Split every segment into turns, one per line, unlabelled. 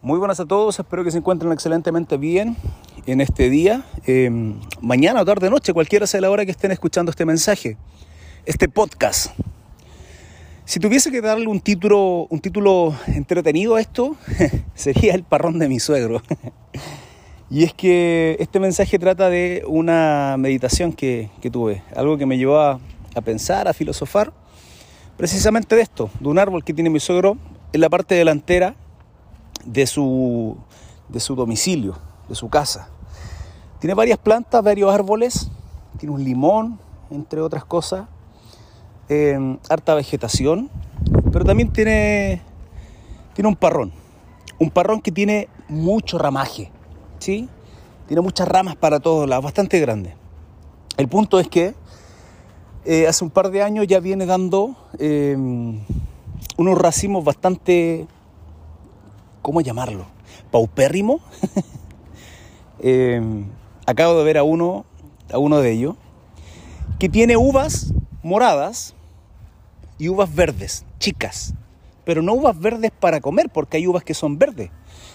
Muy buenas a todos, espero que se encuentren excelentemente bien en este día, eh, mañana tarde noche, cualquiera sea la hora que estén escuchando este mensaje, este podcast. Si tuviese que darle un título, un título entretenido a esto, sería El parrón de mi suegro. y es que este mensaje trata de una meditación que, que tuve, algo que me llevó a, a pensar, a filosofar, precisamente de esto, de un árbol que tiene mi suegro en la parte delantera de su, de su domicilio, de su casa. Tiene varias plantas, varios árboles, tiene un limón, entre otras cosas, eh, harta vegetación, pero también tiene, tiene un parrón, un parrón que tiene mucho ramaje, ¿sí? Tiene muchas ramas para todos lados, bastante grande. El punto es que eh, hace un par de años ya viene dando eh, unos racimos bastante ¿cómo llamarlo? Paupérrimo. eh, acabo de ver a uno, a uno de ellos, que tiene uvas moradas y uvas verdes, chicas. Pero no uvas verdes para comer, porque hay uvas que son verdes.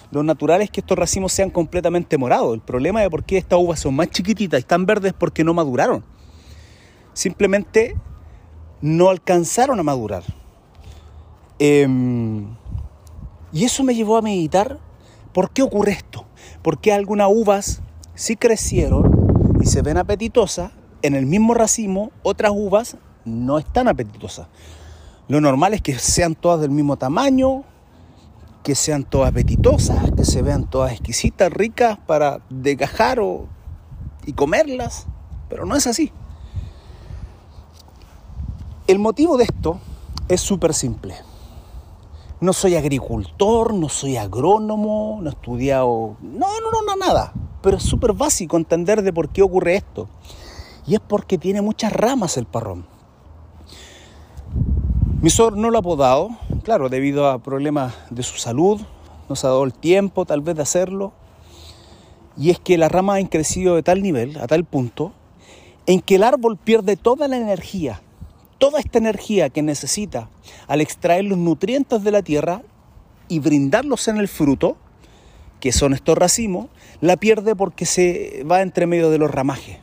Lo natural es que estos racimos sean completamente morados. El problema de por qué estas uvas son más chiquititas y están verdes es porque no maduraron. Simplemente no alcanzaron a madurar. Eh, y eso me llevó a meditar por qué ocurre esto. ¿Por qué algunas uvas sí crecieron y se ven apetitosas, en el mismo racimo otras uvas no están apetitosas? Lo normal es que sean todas del mismo tamaño, que sean todas apetitosas, que se vean todas exquisitas, ricas para degajar o, y comerlas, pero no es así. El motivo de esto es súper simple. No soy agricultor, no soy agrónomo, no he estudiado... No, no, no, nada. Pero es súper básico entender de por qué ocurre esto. Y es porque tiene muchas ramas el parrón. Mi suegro no lo ha podado, claro, debido a problemas de su salud. No se ha dado el tiempo tal vez de hacerlo. Y es que las ramas han crecido de tal nivel, a tal punto, en que el árbol pierde toda la energía toda esta energía que necesita al extraer los nutrientes de la tierra y brindarlos en el fruto, que son estos racimos, la pierde porque se va entre medio de los ramajes.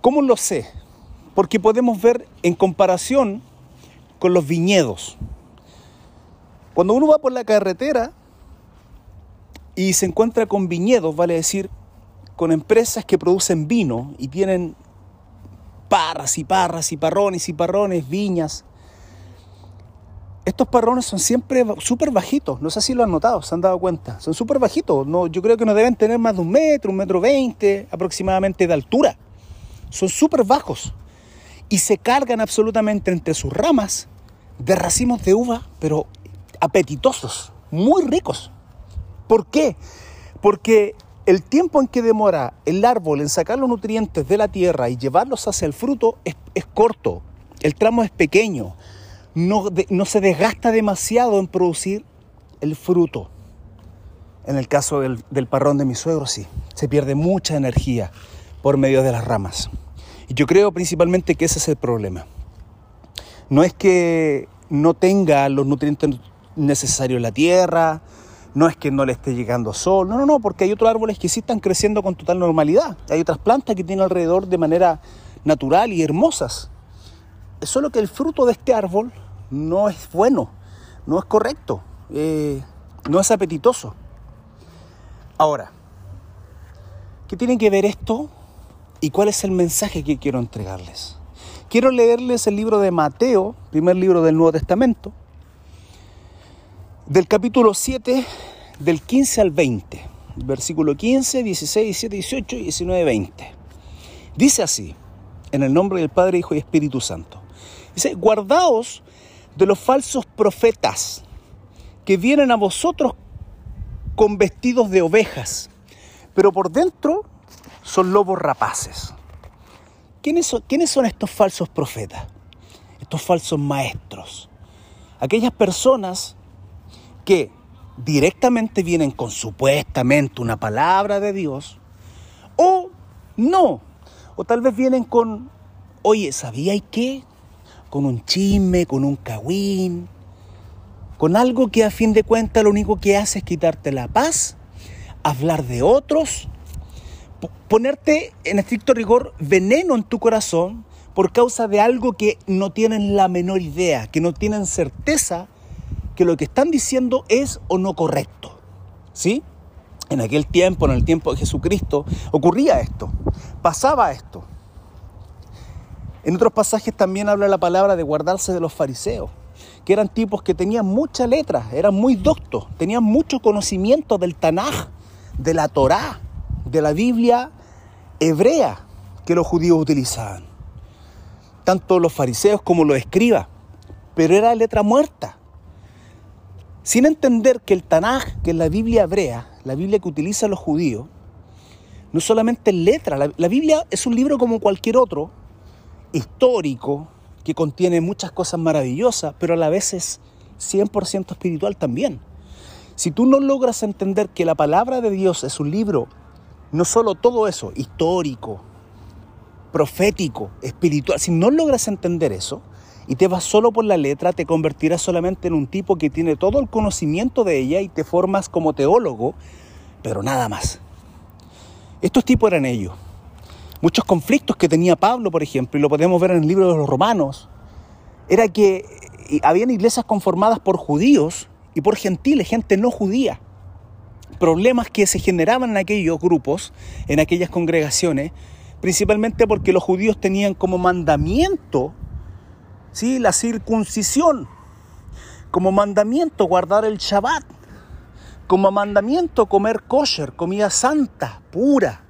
¿Cómo lo sé? Porque podemos ver en comparación con los viñedos. Cuando uno va por la carretera y se encuentra con viñedos, vale decir, con empresas que producen vino y tienen parras y parras y parrones y parrones, viñas. Estos parrones son siempre súper bajitos, no sé si lo han notado, se han dado cuenta, son súper bajitos, no, yo creo que no deben tener más de un metro, un metro veinte aproximadamente de altura, son súper bajos y se cargan absolutamente entre sus ramas de racimos de uva, pero apetitosos, muy ricos. ¿Por qué? Porque el tiempo en que demora el árbol en sacar los nutrientes de la tierra y llevarlos hacia el fruto es, es corto, el tramo es pequeño, no, de, no, se desgasta demasiado en producir el fruto. En el caso del, del parrón de mi suegro, sí, se pierde mucha energía por medio de las ramas. Y yo creo principalmente que ese es el problema. No es que no tenga los nutrientes necesarios la tierra, no es que no le esté llegando sol, no, no, no, porque hay otros árboles que sí están creciendo con total normalidad. Hay otras plantas que tienen alrededor de manera natural y hermosas. Solo que el fruto de este árbol no es bueno, no es correcto, eh, no es apetitoso. Ahora, ¿qué tiene que ver esto y cuál es el mensaje que quiero entregarles? Quiero leerles el libro de Mateo, primer libro del Nuevo Testamento, del capítulo 7, del 15 al 20, versículo 15, 16, 17, 18 y 19, 20. Dice así, en el nombre del Padre, Hijo y Espíritu Santo. Dice, guardaos de los falsos profetas que vienen a vosotros con vestidos de ovejas, pero por dentro son lobos rapaces. ¿Quiénes son, ¿Quiénes son estos falsos profetas? Estos falsos maestros. Aquellas personas que directamente vienen con supuestamente una palabra de Dios, o no, o tal vez vienen con, oye, ¿sabía y qué? Con un chisme, con un cagüín, con algo que a fin de cuentas lo único que hace es quitarte la paz, hablar de otros, ponerte en estricto rigor veneno en tu corazón por causa de algo que no tienen la menor idea, que no tienen certeza que lo que están diciendo es o no correcto. ¿Sí? En aquel tiempo, en el tiempo de Jesucristo, ocurría esto, pasaba esto. En otros pasajes también habla la palabra de guardarse de los fariseos, que eran tipos que tenían mucha letra, eran muy doctos, tenían mucho conocimiento del Tanaj, de la Torá, de la Biblia hebrea que los judíos utilizaban. Tanto los fariseos como los escribas, pero era letra muerta. Sin entender que el Tanaj, que es la Biblia hebrea, la Biblia que utilizan los judíos, no solamente letra, la, la Biblia es un libro como cualquier otro, histórico, que contiene muchas cosas maravillosas, pero a la vez es 100% espiritual también. Si tú no logras entender que la palabra de Dios es un libro, no solo todo eso, histórico, profético, espiritual, si no logras entender eso y te vas solo por la letra, te convertirás solamente en un tipo que tiene todo el conocimiento de ella y te formas como teólogo, pero nada más. Estos tipos eran ellos muchos conflictos que tenía Pablo, por ejemplo, y lo podemos ver en el libro de los romanos, era que eh, habían iglesias conformadas por judíos y por gentiles, gente no judía. Problemas que se generaban en aquellos grupos, en aquellas congregaciones, principalmente porque los judíos tenían como mandamiento ¿sí? la circuncisión, como mandamiento guardar el Shabbat, como mandamiento comer kosher, comida santa, pura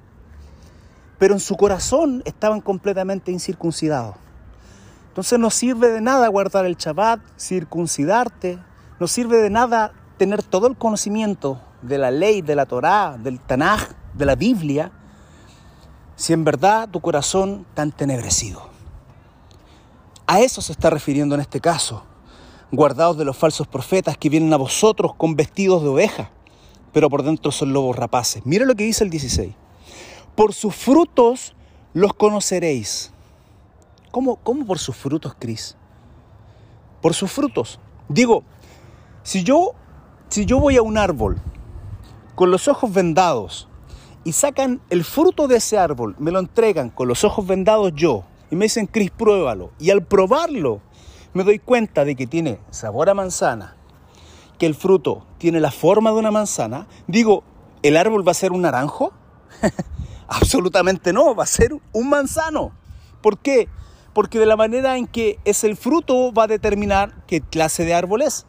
pero en su corazón estaban completamente incircuncidados. Entonces no sirve de nada guardar el Shabbat, circuncidarte, no sirve de nada tener todo el conocimiento de la ley, de la Torá, del Tanaj, de la Biblia, si en verdad tu corazón está entenebrecido. A eso se está refiriendo en este caso. Guardados de los falsos profetas que vienen a vosotros con vestidos de oveja, pero por dentro son lobos rapaces. Mira lo que dice el 16. Por sus frutos los conoceréis. ¿Cómo, cómo por sus frutos, Cris? Por sus frutos. Digo, si yo, si yo voy a un árbol con los ojos vendados y sacan el fruto de ese árbol, me lo entregan con los ojos vendados yo y me dicen, Cris, pruébalo. Y al probarlo, me doy cuenta de que tiene sabor a manzana, que el fruto tiene la forma de una manzana. Digo, ¿el árbol va a ser un naranjo? Absolutamente no, va a ser un manzano. ¿Por qué? Porque de la manera en que es el fruto va a determinar qué clase de árbol es.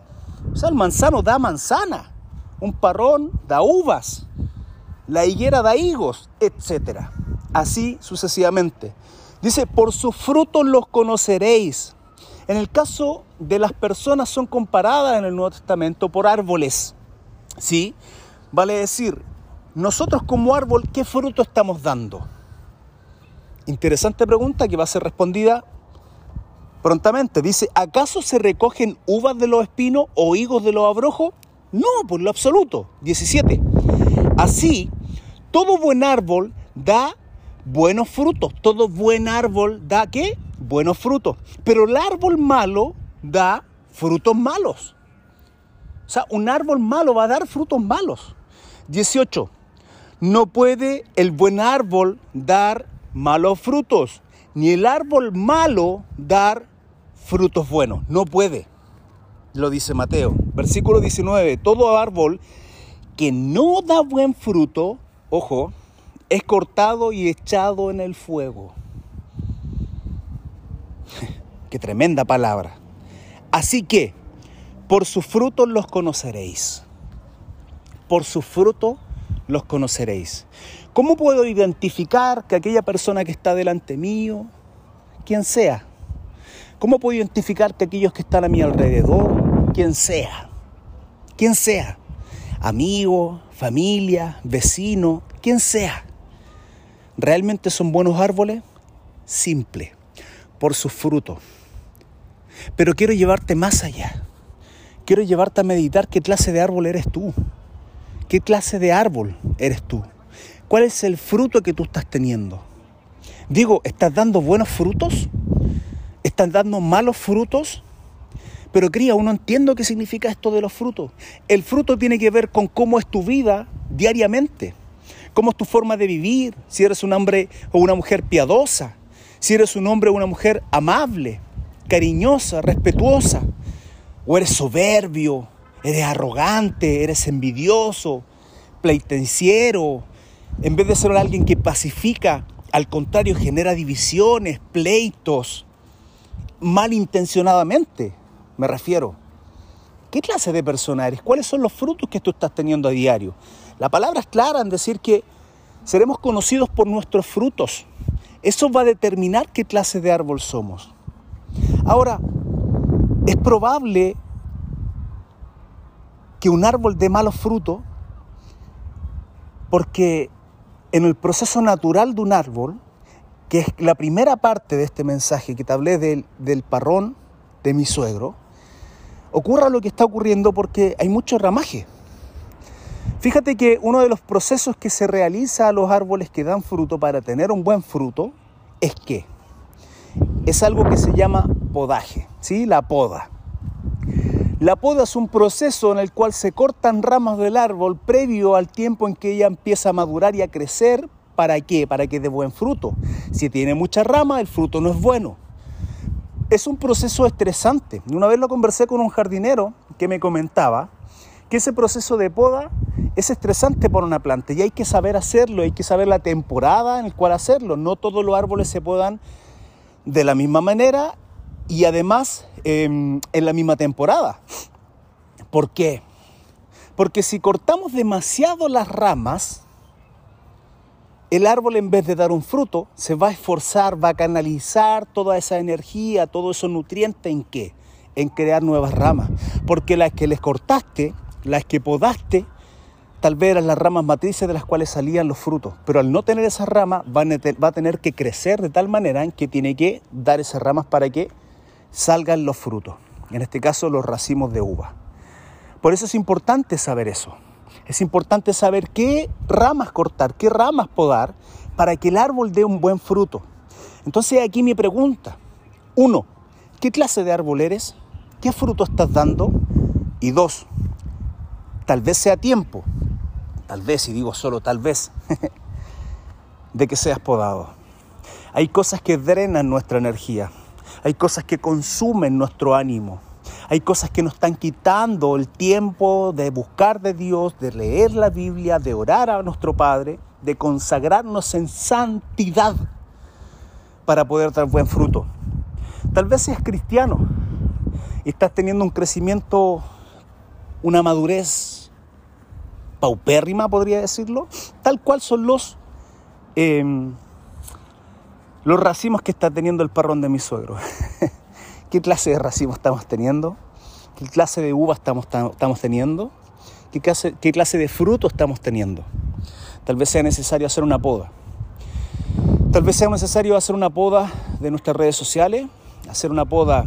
O sea, el manzano da manzana, un parrón da uvas, la higuera da higos, etc. Así sucesivamente. Dice, por sus frutos los conoceréis. En el caso de las personas son comparadas en el Nuevo Testamento por árboles. ¿Sí? Vale decir, nosotros como árbol, ¿qué fruto estamos dando? Interesante pregunta que va a ser respondida prontamente. Dice, ¿acaso se recogen uvas de los espinos o higos de los abrojos? No, por lo absoluto. 17. Así, todo buen árbol da buenos frutos. Todo buen árbol da qué? Buenos frutos. Pero el árbol malo da frutos malos. O sea, un árbol malo va a dar frutos malos. 18. No puede el buen árbol dar malos frutos, ni el árbol malo dar frutos buenos. No puede. Lo dice Mateo. Versículo 19. Todo árbol que no da buen fruto, ojo, es cortado y echado en el fuego. Qué tremenda palabra. Así que, por sus frutos los conoceréis. Por sus frutos los conoceréis. ¿Cómo puedo identificar que aquella persona que está delante mío, quien sea? ¿Cómo puedo identificar que aquellos que están a mi alrededor, quien sea? Quien sea. Amigo, familia, vecino, quien sea. ¿Realmente son buenos árboles? Simple, por sus frutos. Pero quiero llevarte más allá. Quiero llevarte a meditar qué clase de árbol eres tú. ¿Qué clase de árbol eres tú? ¿Cuál es el fruto que tú estás teniendo? Digo, ¿estás dando buenos frutos? ¿Estás dando malos frutos? Pero cría, uno entiendo qué significa esto de los frutos. El fruto tiene que ver con cómo es tu vida diariamente, cómo es tu forma de vivir, si eres un hombre o una mujer piadosa, si eres un hombre o una mujer amable, cariñosa, respetuosa, o eres soberbio, eres arrogante, eres envidioso, pleitenciero, en vez de ser alguien que pacifica, al contrario, genera divisiones, pleitos, malintencionadamente me refiero. ¿Qué clase de persona eres? ¿Cuáles son los frutos que tú estás teniendo a diario? La palabra es clara en decir que seremos conocidos por nuestros frutos. Eso va a determinar qué clase de árbol somos. Ahora, es probable que un árbol dé malos frutos porque en el proceso natural de un árbol, que es la primera parte de este mensaje que te hablé del, del parrón de mi suegro, ocurra lo que está ocurriendo porque hay mucho ramaje. Fíjate que uno de los procesos que se realiza a los árboles que dan fruto para tener un buen fruto es que es algo que se llama podaje, ¿sí? La poda. La poda es un proceso en el cual se cortan ramas del árbol previo al tiempo en que ella empieza a madurar y a crecer. ¿Para qué? Para que dé buen fruto. Si tiene mucha rama, el fruto no es bueno es un proceso estresante. Una vez lo conversé con un jardinero que me comentaba que ese proceso de poda es estresante para una planta y hay que saber hacerlo, hay que saber la temporada en la cual hacerlo. No todos los árboles se podan de la misma manera y además em, en la misma temporada. ¿Por qué? Porque si cortamos demasiado las ramas, el árbol en vez de dar un fruto, se va a esforzar, va a canalizar toda esa energía, todos esos nutrientes en qué? En crear nuevas ramas. Porque las que les cortaste, las que podaste, tal vez eran las ramas matrices de las cuales salían los frutos. Pero al no tener esas ramas, va a tener que crecer de tal manera en que tiene que dar esas ramas para que salgan los frutos. En este caso, los racimos de uva. Por eso es importante saber eso. Es importante saber qué ramas cortar, qué ramas podar para que el árbol dé un buen fruto. Entonces aquí mi pregunta. Uno, ¿qué clase de árbol eres? ¿Qué fruto estás dando? Y dos, tal vez sea tiempo, tal vez, y digo solo tal vez, de que seas podado. Hay cosas que drenan nuestra energía, hay cosas que consumen nuestro ánimo. Hay cosas que nos están quitando el tiempo de buscar de Dios, de leer la Biblia, de orar a nuestro Padre, de consagrarnos en santidad para poder dar buen fruto. Tal vez seas cristiano y estás teniendo un crecimiento, una madurez paupérrima, podría decirlo, tal cual son los, em, los racimos que está teniendo el parrón de mi suegro. qué clase de racimo estamos teniendo, qué clase de uva estamos, estamos teniendo, qué clase, qué clase de fruto estamos teniendo. Tal vez sea necesario hacer una poda. Tal vez sea necesario hacer una poda de nuestras redes sociales, hacer una poda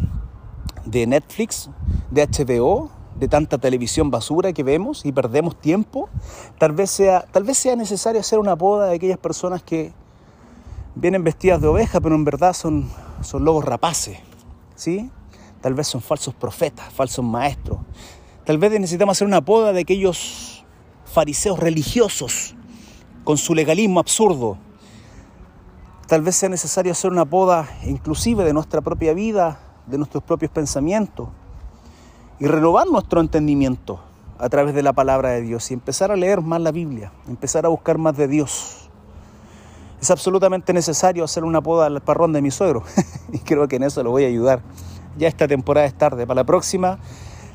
de Netflix, de HBO, de tanta televisión basura que vemos y perdemos tiempo. Tal vez sea, tal vez sea necesario hacer una poda de aquellas personas que vienen vestidas de oveja, pero en verdad son, son lobos rapaces. ¿sí? Tal vez son falsos profetas, falsos maestros. Tal vez necesitamos hacer una poda de aquellos fariseos religiosos con su legalismo absurdo. Tal vez sea necesario hacer una poda inclusive de nuestra propia vida, de nuestros propios pensamientos y renovar nuestro entendimiento a través de la palabra de Dios y empezar a leer más la Biblia, empezar a buscar más de Dios es absolutamente necesario hacer una poda al parrón de mi suegro y creo que en eso lo voy a ayudar. Ya esta temporada es tarde, para la próxima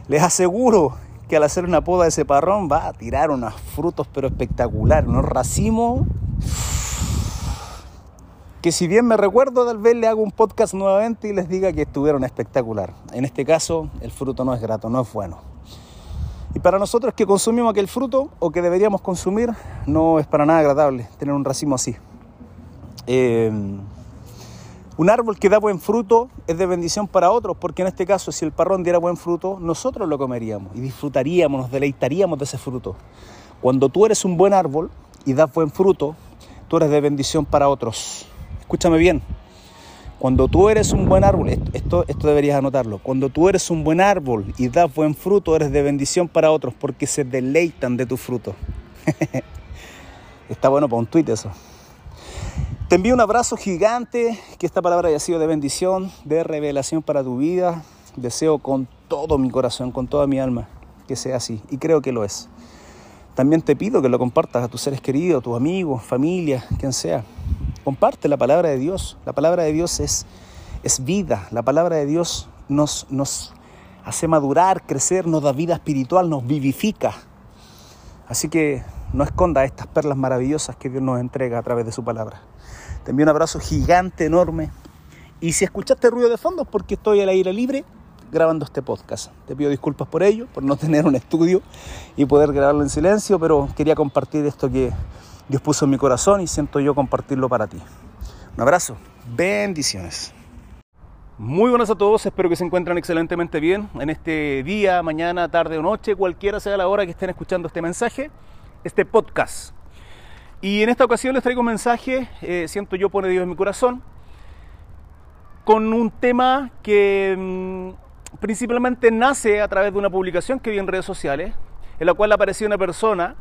les aseguro que al hacer una poda de ese parrón va a tirar unos frutos pero espectaculares, unos racimos que si bien me recuerdo tal vez le hago un podcast nuevamente y les diga que estuvieron espectacular. En este caso el fruto no es grato, no es bueno. Y para nosotros que consumimos aquel fruto o que deberíamos consumir, no es para nada agradable tener un racimo así. Em, un árbol que da buen fruto es de bendición para otros, porque en este caso, si el parrón diera buen fruto, nosotros lo comeríamos y disfrutaríamos, nos deleitaríamos de ese fruto. Cuando tú eres un buen árbol y das buen fruto, tú eres de bendición para otros. Escúchame bien. Cuando tú eres un buen árbol, esto, esto deberías anotarlo, cuando tú eres un buen árbol y das buen fruto, eres de bendición para otros porque se deleitan de tu fruto. Está bueno para un tuit eso. Te envío un abrazo gigante, que esta palabra haya sido de bendición, de revelación para tu vida. Deseo con todo mi corazón, con toda mi alma, que sea así. Y creo que lo es. También te pido que lo compartas a tus seres queridos, tus amigos, familia, quien sea. Comparte la palabra de Dios. La palabra de Dios es, es vida. La palabra de Dios nos, nos hace madurar, crecer, nos da vida espiritual, nos vivifica. Así que no esconda estas perlas maravillosas que Dios nos entrega a través de su palabra. Te envío un abrazo gigante, enorme. Y si escuchaste ruido de fondo es porque estoy al aire libre grabando este podcast. Te pido disculpas por ello, por no tener un estudio y poder grabarlo en silencio, pero quería compartir esto que Dios puso en mi corazón y siento yo compartirlo para ti. Un abrazo, bendiciones. Muy buenas a todos, espero que se encuentren excelentemente bien en este día, mañana, tarde o noche, cualquiera sea la hora que estén escuchando este mensaje, este podcast. Y en esta ocasión les traigo un mensaje, eh, siento yo pone Dios en mi corazón, con un tema que mm, principalmente nace a través de una publicación que vi en redes sociales, en la cual apareció una persona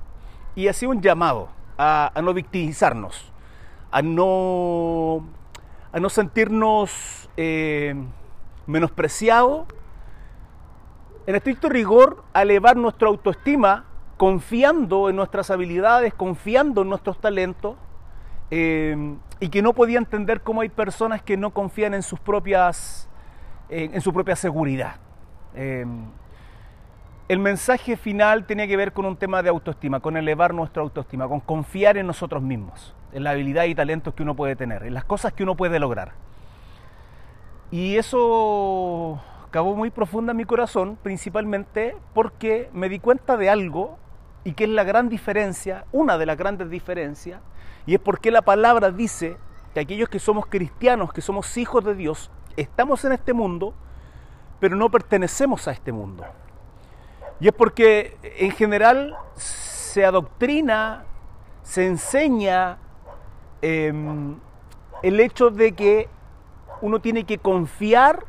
y hacía un llamado a, no victimizarnos, a no, a no sentirnos eh, menospreciados, en estricto rigor, a elevar nuestra autoestima confiando en nuestras habilidades, confiando en nuestros talentos, eh, y que no podía entender cómo hay personas que no confían en sus propias, en su propia seguridad. Eh, el mensaje final tenía que ver con un tema de autoestima, con elevar nuestra autoestima, con confiar en nosotros mismos, en la habilidad y talentos que uno puede tener, en las cosas que uno puede lograr. Y eso acabó muy profunda en mi corazón, principalmente porque me di cuenta de algo y que es la gran diferencia, una de las grandes diferencias, y es porque la palabra dice que aquellos que somos cristianos, que somos hijos de Dios, estamos en este mundo, pero no pertenecemos a este mundo. Y es porque en general se adoctrina, se enseña em, el hecho de que uno tiene que confiar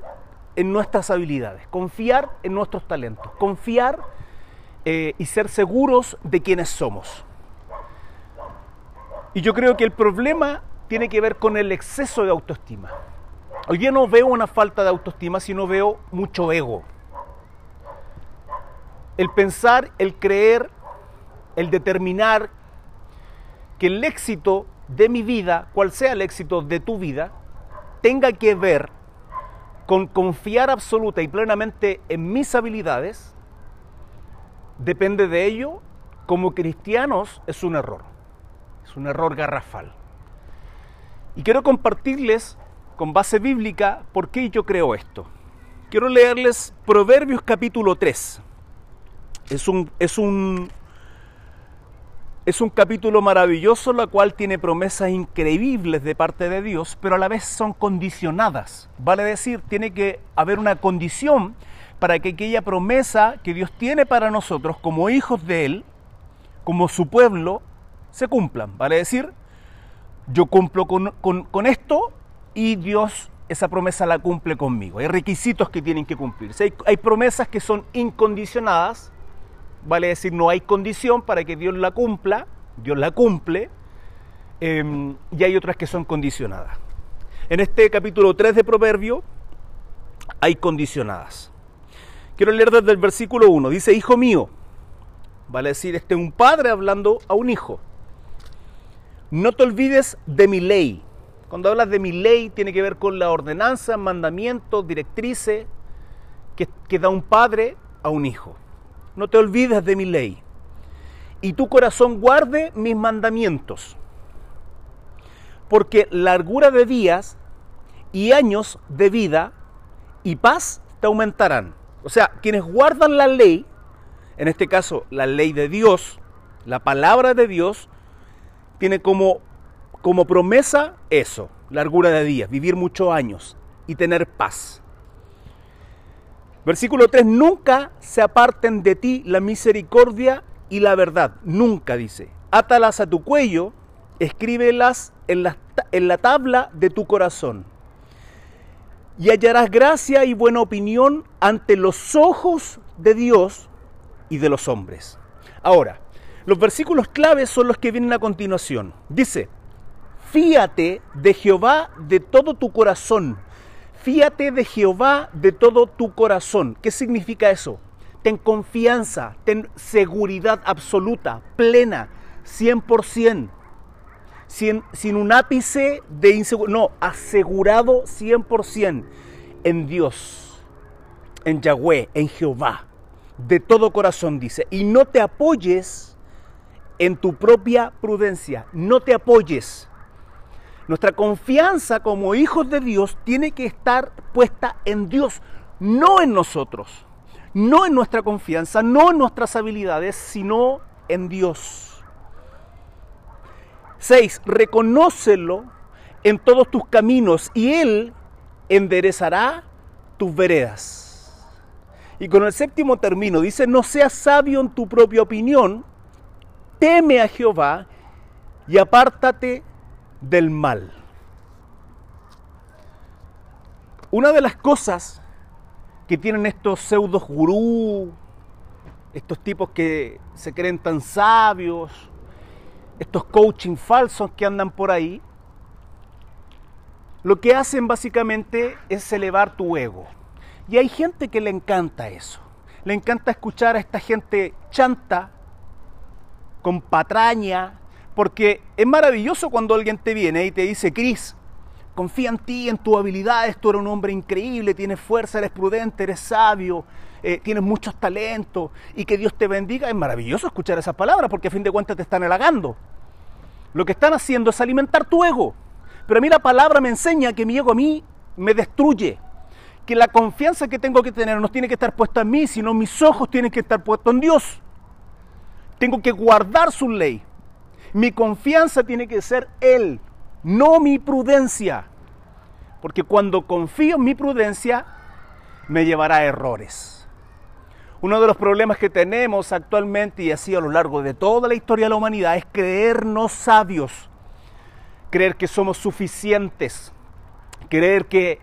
en nuestras habilidades, confiar en nuestros talentos, confiar eh, y ser seguros de quienes somos. Y yo creo que el problema tiene que ver con el exceso de autoestima. Hoy día no veo una falta de autoestima, sino veo mucho ego el pensar, el creer, el determinar que el éxito de mi vida, cual sea el éxito de tu vida, tenga que ver con confiar absoluta y plenamente en mis habilidades, depende de ello, como cristianos es un error, es un error garrafal. Y quiero compartirles con base bíblica por qué yo creo esto. Quiero leerles Proverbios capítulo 3 es un, es un, es un capítulo maravilloso, la cual tiene promesas increíbles de parte de Dios, pero a la vez son condicionadas. Vale decir, tiene que haber una condición para que aquella promesa que Dios tiene para nosotros como hijos de Él, como su pueblo, se cumplan. Vale decir, yo cumplo con, con esto y Dios esa promesa la cumple conmigo. Hay requisitos que tienen que cumplirse. Hay, hay promesas que son incondicionadas vale decir, no hay condición para que Dios la cumpla, Dios la cumple, em, y hay otras que son condicionadas. En este capítulo 3 de Proverbio hay condicionadas. Quiero leer desde el versículo 1. Dice, hijo mío, vale decir, este un padre hablando a un hijo. No te olvides de mi ley. Cuando hablas de mi ley tiene que ver con la ordenanza, mandamientos, directrices que, que da un padre a un hijo. No te olvides de mi ley, y tu corazón guarde mis mandamientos, porque largura de días y años de vida y paz te aumentarán. O sea, quienes guardan la ley, en este caso la ley de Dios, la palabra de Dios, tiene como, como promesa eso, largura de días, vivir muchos años y tener paz. Versículo 3, nunca se aparten de ti la misericordia y la verdad, nunca dice. Átalas a tu cuello, escríbelas en la, en la tabla de tu corazón. y hallarás gracia y buena opinión ante los ojos de Dios y de los hombres. Ahora, los versículos claves son los que vienen a continuación. Dice, fíate de Jehová de todo tu corazón. Fíate de Jehová de todo tu corazón. ¿Qué significa eso? Ten confianza, ten seguridad absoluta, plena, 100%. Sin, sin un ápice de inseguridad. No, asegurado 100% en Dios, en Yahweh, en Jehová. De todo corazón dice. Y no te apoyes en tu propia prudencia. No te apoyes. Nuestra confianza como hijos de Dios tiene que estar puesta en Dios, no en nosotros, no en nuestra confianza, no en nuestras habilidades, sino en Dios. 6. Reconócelo en todos tus caminos y Él enderezará tus veredas. Y con el séptimo término dice, no seas sabio en tu propia opinión, teme a Jehová y apártate del mal. Una de las cosas que tienen estos pseudos gurú, estos tipos que se creen tan sabios, estos coaching falsos que andan por ahí, lo que hacen básicamente es elevar tu ego. Y hay gente que le encanta eso. Le encanta escuchar a esta gente chanta con patraña, porque es maravilloso cuando alguien te viene y te dice, Cris, confía en ti, en tus habilidades, tú eres un hombre increíble, tienes fuerza, eres prudente, eres sabio, eh, tienes muchos talentos y que Dios te bendiga. Es maravilloso escuchar esas palabras porque a fin de cuentas te están halagando. Lo que están haciendo es alimentar tu ego. Pero a mí la palabra me enseña que mi ego a mí me destruye. Que la confianza que tengo que tener no tiene que estar puesta en mí, sino mis ojos tienen que estar puestos en Dios. Tengo que guardar su ley. Mi confianza tiene que ser Él, no mi prudencia. Porque cuando confío en mi prudencia, me llevará a errores. Uno de los problemas que tenemos actualmente y así a lo largo de toda la historia de la humanidad es creernos sabios, creer que somos suficientes, creer que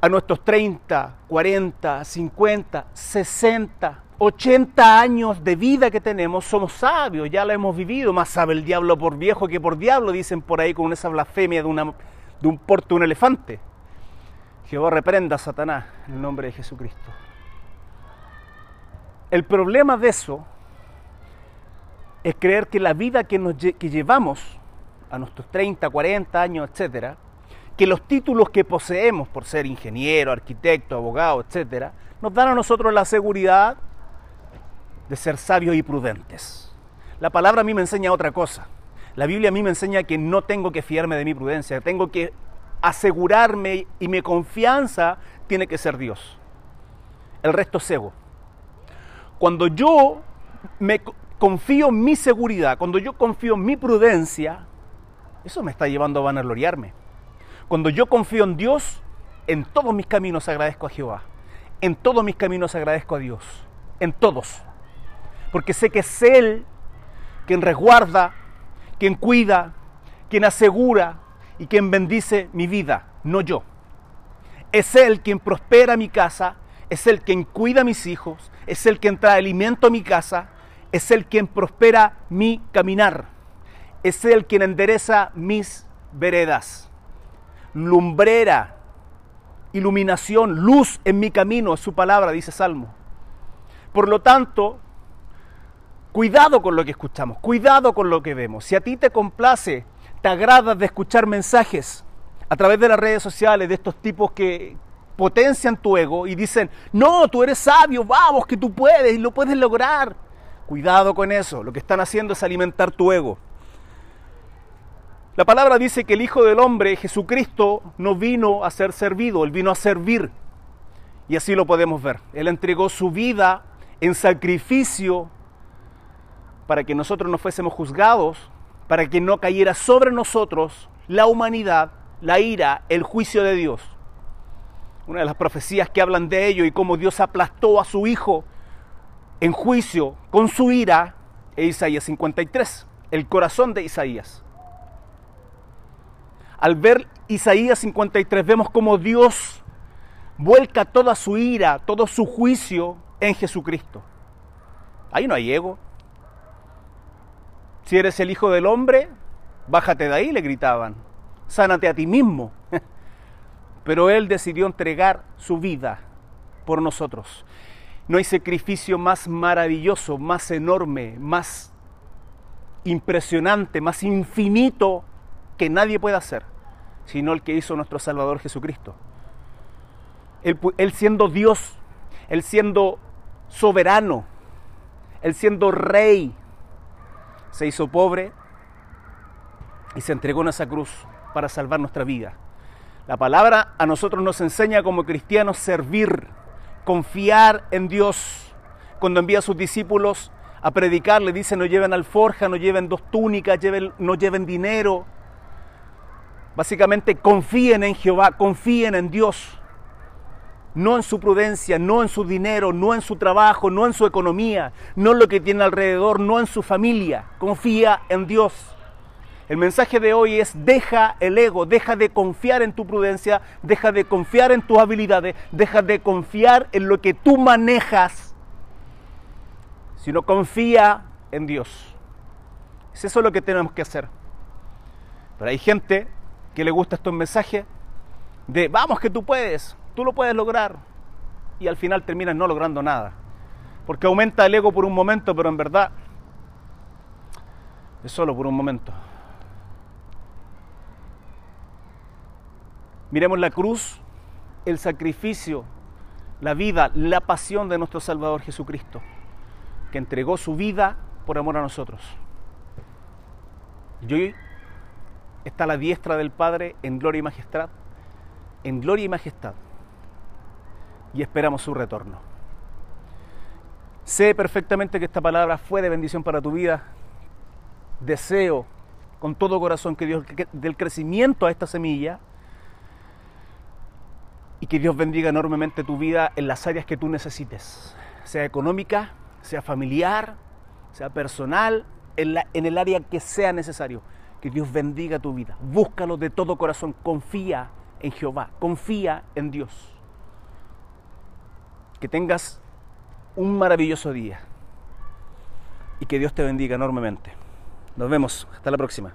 a nuestros 30, 40, 50, 60, 80 años de vida que tenemos, somos sabios, ya lo hemos vivido, más sabe el diablo por viejo que por diablo, dicen por ahí con esa blasfemia de, una, de un porto de un elefante. Jehová reprenda a Satanás en el nombre de Jesucristo. El problema de eso es creer que la vida que, nos, que llevamos a nuestros 30, 40 años, etcétera, que los títulos que poseemos por ser ingeniero, arquitecto, abogado, etcétera, nos dan a nosotros la seguridad de ser sabios y prudentes. La palabra a mí me enseña otra cosa. La Biblia a mí me enseña que no tengo que fiarme de mi prudencia, tengo que asegurarme y mi confianza tiene que ser Dios. El resto es ego. Cuando yo me confío en mi seguridad, cuando yo confío en mi prudencia, eso me está llevando a vanagloriarme. Cuando yo confío en Dios, en todos mis caminos agradezco a Jehová. En todos mis caminos agradezco a Dios. En todos porque sé que es Él quien resguarda, quien cuida, quien asegura y quien bendice mi vida, no yo. Es Él quien prospera mi casa, es Él quien cuida a mis hijos, es Él quien trae alimento a mi casa, es Él quien prospera mi caminar, es Él quien endereza mis veredas. Lumbrera, iluminación, luz en mi camino, es su palabra, dice Salmo. Por lo tanto, Cuidado con lo que escuchamos, cuidado con lo que vemos. Si a ti te complace, te agrada de escuchar mensajes a través de las redes sociales de estos tipos que potencian tu ego y dicen, no, tú eres sabio, vamos, que tú puedes y lo puedes lograr. Cuidado con eso, lo que están haciendo es alimentar tu ego. La palabra dice que el Hijo del Hombre, Jesucristo, no vino a ser servido, Él vino a servir. Y así lo podemos ver. Él entregó su vida en sacrificio para que nosotros no fuésemos juzgados, para que no cayera sobre nosotros la humanidad, la ira, el juicio de Dios. Una de las profecías que hablan de ello y cómo Dios aplastó a su Hijo en juicio con su ira es Isaías 53, el corazón de Isaías. Al ver Isaías 53 vemos cómo Dios vuelca toda su ira, todo su juicio en Jesucristo. Ahí no hay ego. Si eres el Hijo del Hombre, bájate de ahí, le gritaban. Sánate a ti mismo. Pero Él decidió entregar su vida por nosotros. No hay sacrificio más maravilloso, más enorme, más impresionante, más infinito que nadie pueda hacer, sino el que hizo nuestro Salvador Jesucristo. Él, siendo Dios, Él siendo soberano, Él siendo rey, se hizo pobre y se entregó en esa cruz para salvar nuestra vida. La palabra a nosotros nos enseña como cristianos servir, confiar en Dios. Cuando envía a sus discípulos a predicar, le dice no lleven alforja, no lleven dos túnicas, no lleven dinero. Básicamente confíen en Jehová, confíen en Dios. No en su prudencia, no en su dinero, no en su trabajo, no en su economía, no en lo que tiene alrededor, no en su familia. Confía en Dios. El mensaje de hoy es deja el ego, deja de confiar en tu prudencia, deja de confiar en tus habilidades, deja de confiar en lo que tú manejas, sino confía en Dios. Es eso lo que tenemos que hacer. Pero hay gente que le gusta estos mensajes de vamos que tú puedes, tú lo puedes lograr y al final terminas no logrando nada. Porque aumenta el ego por un momento, pero en verdad es solo por un momento. Miremos la cruz, el sacrificio, la vida, la pasión de nuestro Salvador Jesucristo, que entregó su vida por amor a nosotros. Y hoy está la diestra del Padre en gloria y majestad, en gloria y majestad, y esperamos su retorno. Sé perfectamente que esta palabra fue de bendición para tu vida. Deseo con todo corazón que Dios del crecimiento a esta semilla y que Dios bendiga enormemente tu vida en las áreas que tú necesites, sea económica, sea familiar, sea personal, en el área que sea necesario. Que Dios bendiga tu vida. Búscalo de todo corazón. Confía en Jehová. Confía en Dios. Que tengas un maravilloso día. Y que Dios te bendiga enormemente. Nos vemos. Hasta la próxima.